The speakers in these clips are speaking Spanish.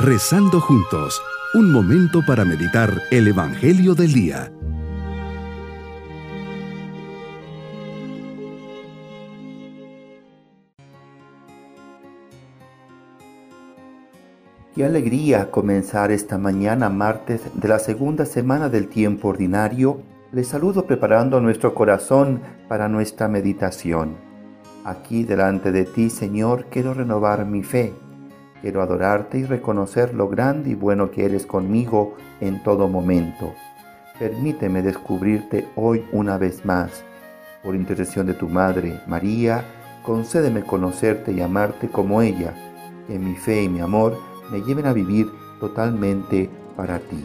Rezando juntos, un momento para meditar el Evangelio del Día. Qué alegría comenzar esta mañana martes de la segunda semana del tiempo ordinario. Les saludo preparando nuestro corazón para nuestra meditación. Aquí delante de ti, Señor, quiero renovar mi fe. Quiero adorarte y reconocer lo grande y bueno que eres conmigo en todo momento. Permíteme descubrirte hoy una vez más. Por intercesión de tu Madre, María, concédeme conocerte y amarte como ella, que mi fe y mi amor me lleven a vivir totalmente para ti.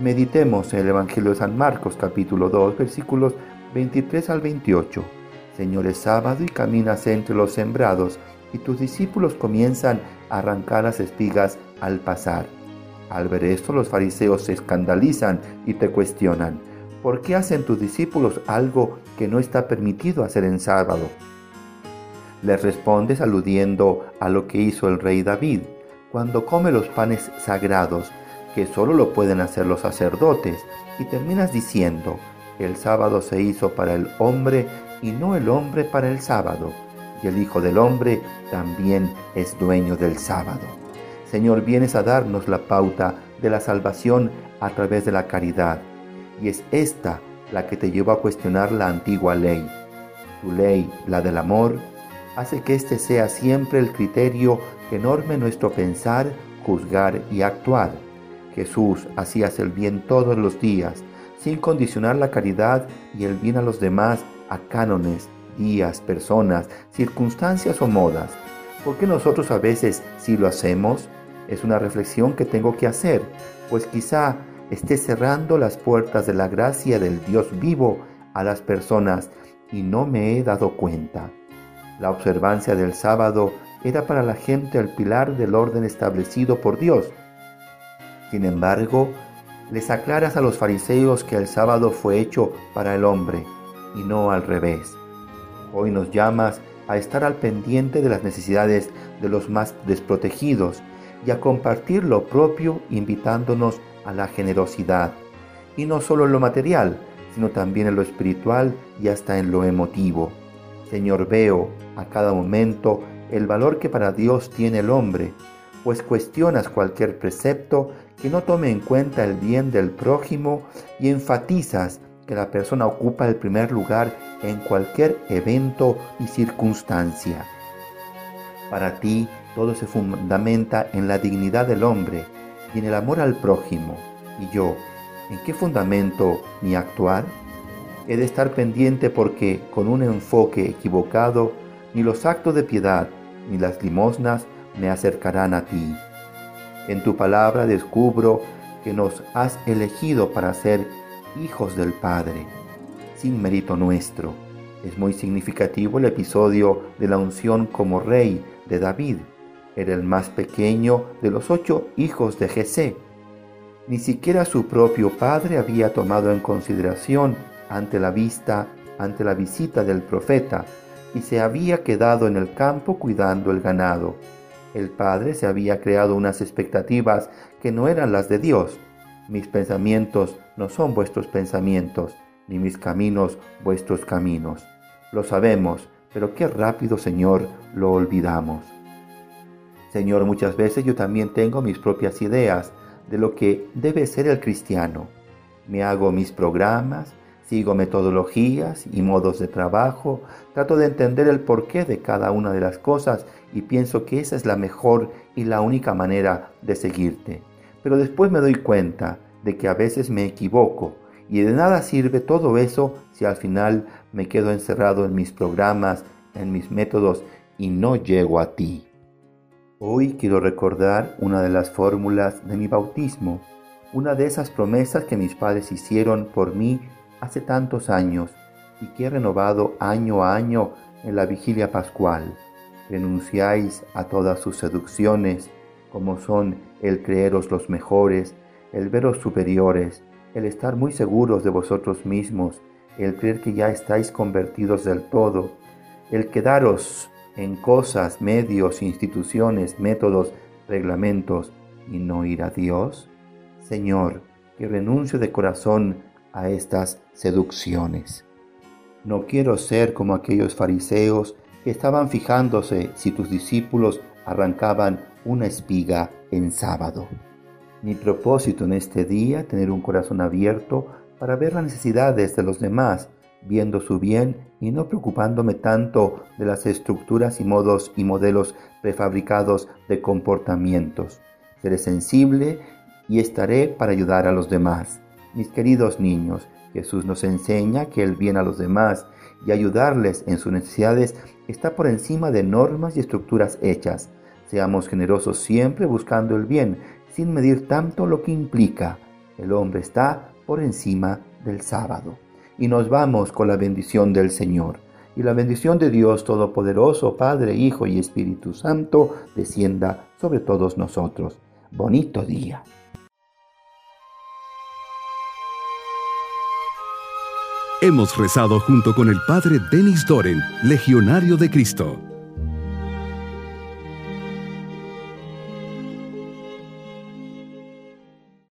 Meditemos en el Evangelio de San Marcos capítulo 2 versículos 23 al 28. Señor, es sábado y caminas entre los sembrados, y tus discípulos comienzan arrancar las espigas al pasar. Al ver esto, los fariseos se escandalizan y te cuestionan, ¿por qué hacen tus discípulos algo que no está permitido hacer en sábado? Les respondes aludiendo a lo que hizo el rey David, cuando come los panes sagrados, que solo lo pueden hacer los sacerdotes, y terminas diciendo, el sábado se hizo para el hombre y no el hombre para el sábado, y el Hijo del Hombre también es dueño del sábado. Señor, vienes a darnos la pauta de la salvación a través de la caridad, y es esta la que te lleva a cuestionar la antigua ley. Tu ley, la del amor, hace que este sea siempre el criterio que norme nuestro pensar, juzgar y actuar. Jesús hacía el bien todos los días, sin condicionar la caridad y el bien a los demás a cánones, días, personas, circunstancias o modas. ¿Por qué nosotros a veces sí lo hacemos? Es una reflexión que tengo que hacer, pues quizá esté cerrando las puertas de la gracia del Dios vivo a las personas y no me he dado cuenta. La observancia del sábado era para la gente el pilar del orden establecido por Dios. Sin embargo, les aclaras a los fariseos que el sábado fue hecho para el hombre y no al revés. Hoy nos llamas a estar al pendiente de las necesidades de los más desprotegidos y a compartir lo propio invitándonos a la generosidad. Y no solo en lo material, sino también en lo espiritual y hasta en lo emotivo. Señor, veo a cada momento el valor que para Dios tiene el hombre, pues cuestionas cualquier precepto que no tome en cuenta el bien del prójimo y enfatizas que la persona ocupa el primer lugar en cualquier evento y circunstancia. Para ti todo se fundamenta en la dignidad del hombre y en el amor al prójimo. ¿Y yo, en qué fundamento mi actuar? He de estar pendiente porque con un enfoque equivocado ni los actos de piedad ni las limosnas me acercarán a ti. En tu palabra descubro que nos has elegido para ser hijos del Padre, sin mérito nuestro. Es muy significativo el episodio de la unción como rey de David. Era el más pequeño de los ocho hijos de Jesé. Ni siquiera su propio padre había tomado en consideración ante la vista, ante la visita del profeta, y se había quedado en el campo cuidando el ganado. El padre se había creado unas expectativas que no eran las de Dios. Mis pensamientos no son vuestros pensamientos, ni mis caminos vuestros caminos. Lo sabemos, pero qué rápido, Señor, lo olvidamos. Señor, muchas veces yo también tengo mis propias ideas de lo que debe ser el cristiano. Me hago mis programas, sigo metodologías y modos de trabajo, trato de entender el porqué de cada una de las cosas y pienso que esa es la mejor y la única manera de seguirte. Pero después me doy cuenta de que a veces me equivoco y de nada sirve todo eso si al final me quedo encerrado en mis programas, en mis métodos y no llego a ti. Hoy quiero recordar una de las fórmulas de mi bautismo, una de esas promesas que mis padres hicieron por mí hace tantos años y que he renovado año a año en la vigilia pascual. Renunciáis a todas sus seducciones, como son el creeros los mejores, el veros superiores, el estar muy seguros de vosotros mismos, el creer que ya estáis convertidos del todo, el quedaros en cosas, medios, instituciones, métodos, reglamentos, y no ir a Dios? Señor, que renuncio de corazón a estas seducciones. No quiero ser como aquellos fariseos que estaban fijándose si tus discípulos arrancaban una espiga en sábado. Mi propósito en este día, tener un corazón abierto para ver las necesidades de los demás, viendo su bien y no preocupándome tanto de las estructuras y modos y modelos prefabricados de comportamientos. Seré sensible y estaré para ayudar a los demás. Mis queridos niños, Jesús nos enseña que el bien a los demás y ayudarles en sus necesidades está por encima de normas y estructuras hechas. Seamos generosos siempre buscando el bien, sin medir tanto lo que implica. El hombre está por encima del sábado. Y nos vamos con la bendición del Señor. Y la bendición de Dios Todopoderoso, Padre, Hijo y Espíritu Santo, descienda sobre todos nosotros. Bonito día. Hemos rezado junto con el Padre Denis Doren, Legionario de Cristo.